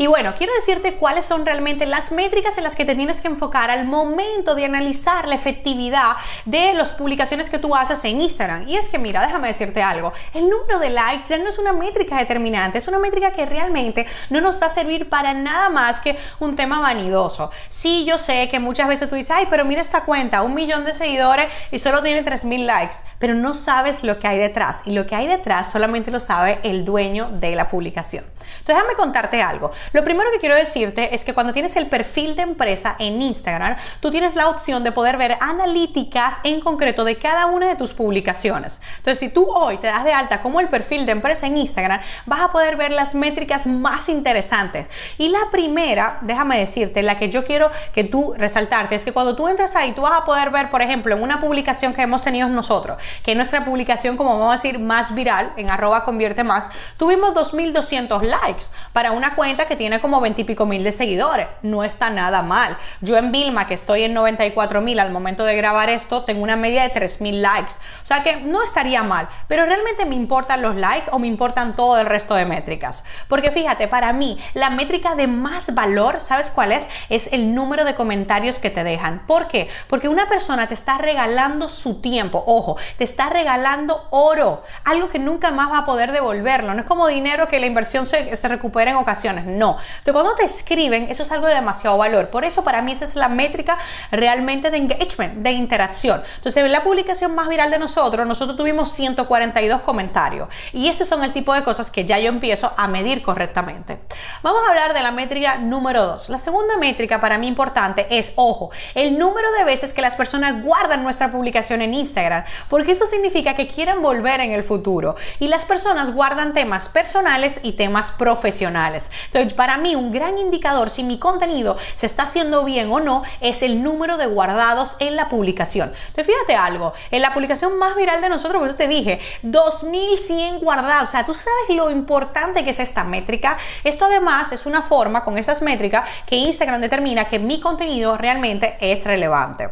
Y bueno, quiero decirte cuáles son realmente las métricas en las que te tienes que enfocar al momento de analizar la efectividad de las publicaciones que tú haces en Instagram. Y es que mira, déjame decirte algo, el número de likes ya no es una métrica determinante, es una métrica que realmente no nos va a servir para nada más que un tema vanidoso. Sí, yo sé que muchas veces tú dices, ay, pero mira esta cuenta, un millón de seguidores y solo tiene 3.000 likes, pero no sabes lo que hay detrás. Y lo que hay detrás solamente lo sabe el dueño de la publicación. Entonces, déjame contarte algo. Lo primero que quiero decirte es que cuando tienes el perfil de empresa en Instagram, tú tienes la opción de poder ver analíticas en concreto de cada una de tus publicaciones. Entonces, si tú hoy te das de alta como el perfil de empresa en Instagram, vas a poder ver las métricas más interesantes. Y la primera, déjame decirte, la que yo quiero que tú resaltarte, es que cuando tú entras ahí, tú vas a poder ver, por ejemplo, en una publicación que hemos tenido nosotros, que es nuestra publicación, como vamos a decir, más viral, en arroba convierte más, tuvimos 2.200 likes para una cuenta que tiene como 20 y pico mil de seguidores. No está nada mal. Yo en Vilma, que estoy en 94 mil al momento de grabar esto, tengo una media de 3 mil likes. O sea que no estaría mal. Pero realmente me importan los likes o me importan todo el resto de métricas. Porque fíjate, para mí, la métrica de más valor, ¿sabes cuál es? Es el número de comentarios que te dejan. ¿Por qué? Porque una persona te está regalando su tiempo. Ojo, te está regalando oro. Algo que nunca más va a poder devolverlo. No es como dinero que la inversión se, se recupera en ocasiones. No. Entonces, cuando te escriben, eso es algo de demasiado valor. Por eso, para mí, esa es la métrica realmente de engagement, de interacción. Entonces, en la publicación más viral de nosotros, nosotros tuvimos 142 comentarios. Y esos son el tipo de cosas que ya yo empiezo a medir correctamente. Vamos a hablar de la métrica número 2. La segunda métrica para mí importante es, ojo, el número de veces que las personas guardan nuestra publicación en Instagram, porque eso significa que quieren volver en el futuro. Y las personas guardan temas personales y temas profesionales. Entonces, para mí, un gran indicador si mi contenido se está haciendo bien o no es el número de guardados en la publicación. Entonces, fíjate algo, en la publicación más viral de nosotros, por eso te dije, 2100 guardados. O sea, tú sabes lo importante que es esta métrica. Esto además es una forma con esas métricas que Instagram determina que mi contenido realmente es relevante.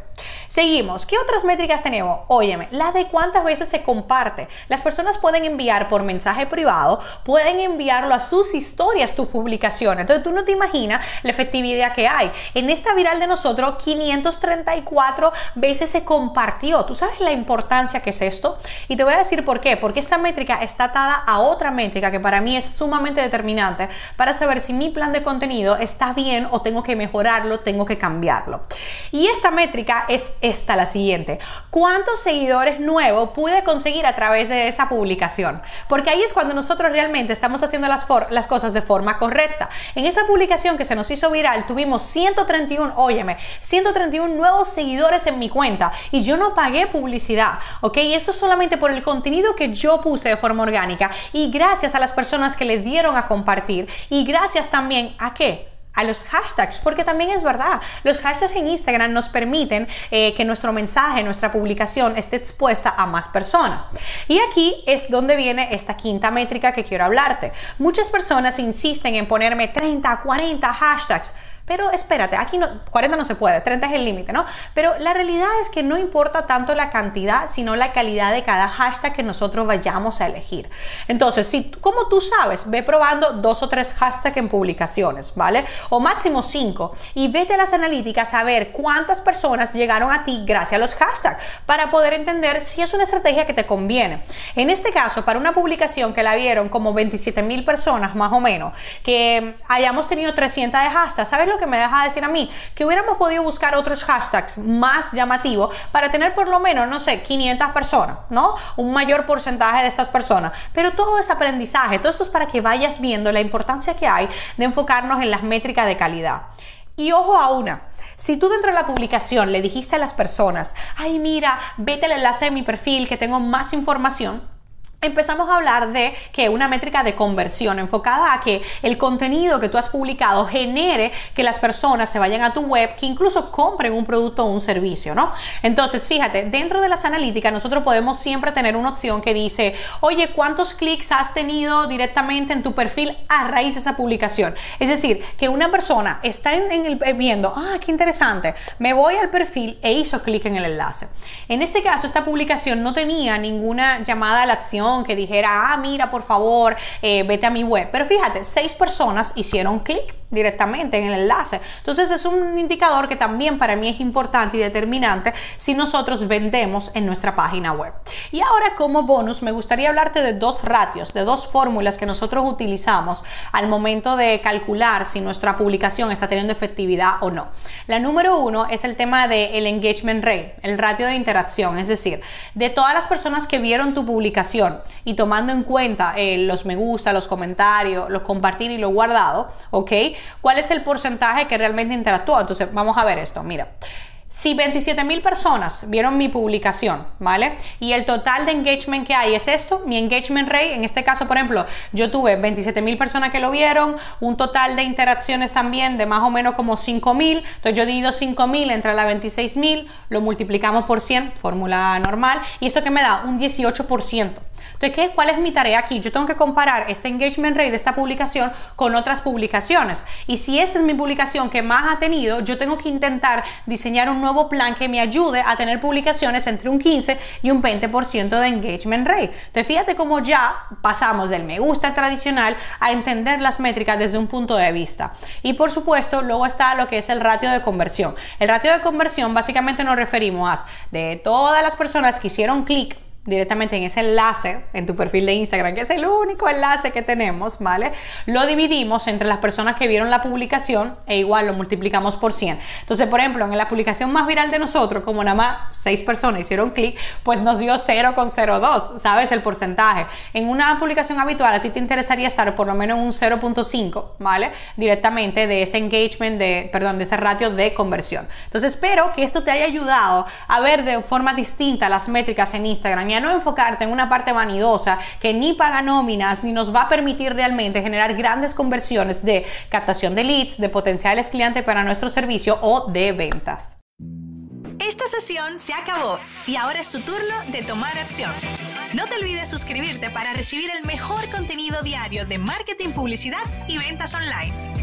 Seguimos. ¿Qué otras métricas tenemos? Óyeme, la de cuántas veces se comparte. Las personas pueden enviar por mensaje privado, pueden enviarlo a sus historias tu publicación. Entonces tú no te imaginas la efectividad que hay. En esta viral de nosotros, 534 veces se compartió. ¿Tú sabes la importancia que es esto? Y te voy a decir por qué. Porque esta métrica está atada a otra métrica que para mí es sumamente determinante para saber si mi plan de contenido está bien o tengo que mejorarlo, tengo que cambiarlo. Y esta métrica es esta, la siguiente. ¿Cuántos seguidores nuevos pude conseguir a través de esa publicación? Porque ahí es cuando nosotros realmente estamos haciendo las, las cosas de forma correcta. En esta publicación que se nos hizo viral tuvimos 131, óyeme, 131 nuevos seguidores en mi cuenta y yo no pagué publicidad, ¿ok? Y eso solamente por el contenido que yo puse de forma orgánica y gracias a las personas que le dieron a compartir y gracias también a qué? A los hashtags, porque también es verdad, los hashtags en Instagram nos permiten eh, que nuestro mensaje, nuestra publicación esté expuesta a más personas. Y aquí es donde viene esta quinta métrica que quiero hablarte. Muchas personas insisten en ponerme 30, 40 hashtags pero espérate, aquí no, 40 no se puede, 30 es el límite, ¿no? Pero la realidad es que no importa tanto la cantidad, sino la calidad de cada hashtag que nosotros vayamos a elegir. Entonces, si como tú sabes, ve probando dos o tres hashtags en publicaciones, ¿vale? O máximo cinco. Y vete a las analíticas a ver cuántas personas llegaron a ti gracias a los hashtags para poder entender si es una estrategia que te conviene. En este caso, para una publicación que la vieron como 27 mil personas más o menos, que hayamos tenido 300 de hashtags, ¿sabes lo que me deja decir a mí, que hubiéramos podido buscar otros hashtags más llamativos para tener por lo menos, no sé, 500 personas, ¿no? Un mayor porcentaje de estas personas. Pero todo es aprendizaje, todo esto es para que vayas viendo la importancia que hay de enfocarnos en las métricas de calidad. Y ojo a una, si tú dentro de la publicación le dijiste a las personas, ay mira, vete al enlace de mi perfil que tengo más información, empezamos a hablar de que una métrica de conversión enfocada a que el contenido que tú has publicado genere que las personas se vayan a tu web, que incluso compren un producto o un servicio, ¿no? Entonces, fíjate, dentro de las analíticas nosotros podemos siempre tener una opción que dice, oye, ¿cuántos clics has tenido directamente en tu perfil a raíz de esa publicación? Es decir, que una persona está en, el, viendo, ah, qué interesante, me voy al perfil e hizo clic en el enlace. En este caso, esta publicación no tenía ninguna llamada a la acción que dijera, ah, mira, por favor, eh, vete a mi web. Pero fíjate, seis personas hicieron clic directamente en el enlace. Entonces es un indicador que también para mí es importante y determinante si nosotros vendemos en nuestra página web. Y ahora como bonus me gustaría hablarte de dos ratios, de dos fórmulas que nosotros utilizamos al momento de calcular si nuestra publicación está teniendo efectividad o no. La número uno es el tema del engagement rate, el ratio de interacción, es decir, de todas las personas que vieron tu publicación y tomando en cuenta eh, los me gusta, los comentarios, los compartir y lo guardado, ¿ok? ¿Cuál es el porcentaje que realmente interactuó? Entonces, vamos a ver esto. Mira. Si 27 mil personas vieron mi publicación, ¿vale? Y el total de engagement que hay es esto, mi engagement rate, en este caso, por ejemplo, yo tuve 27 mil personas que lo vieron, un total de interacciones también de más o menos como 5 mil, entonces yo divido 5 mil entre la 26 mil, lo multiplicamos por 100, fórmula normal, y esto que me da un 18%. Entonces, ¿cuál es mi tarea aquí? Yo tengo que comparar este engagement rate de esta publicación con otras publicaciones. Y si esta es mi publicación que más ha tenido, yo tengo que intentar diseñar un nuevo plan que me ayude a tener publicaciones entre un 15 y un 20% de engagement rate. Entonces, fíjate cómo ya pasamos del me gusta tradicional a entender las métricas desde un punto de vista. Y por supuesto, luego está lo que es el ratio de conversión. El ratio de conversión básicamente nos referimos a de todas las personas que hicieron clic directamente en ese enlace en tu perfil de Instagram, que es el único enlace que tenemos, ¿vale? Lo dividimos entre las personas que vieron la publicación e igual lo multiplicamos por 100. Entonces, por ejemplo, en la publicación más viral de nosotros, como nada más 6 personas hicieron clic, pues nos dio 0,02, ¿sabes? El porcentaje. En una publicación habitual a ti te interesaría estar por lo menos en un 0.5, ¿vale? Directamente de ese engagement, de, perdón, de ese ratio de conversión. Entonces, espero que esto te haya ayudado a ver de forma distinta las métricas en Instagram no enfocarte en una parte vanidosa que ni paga nóminas ni nos va a permitir realmente generar grandes conversiones de captación de leads, de potenciales clientes para nuestro servicio o de ventas. Esta sesión se acabó y ahora es tu turno de tomar acción. No te olvides suscribirte para recibir el mejor contenido diario de marketing, publicidad y ventas online.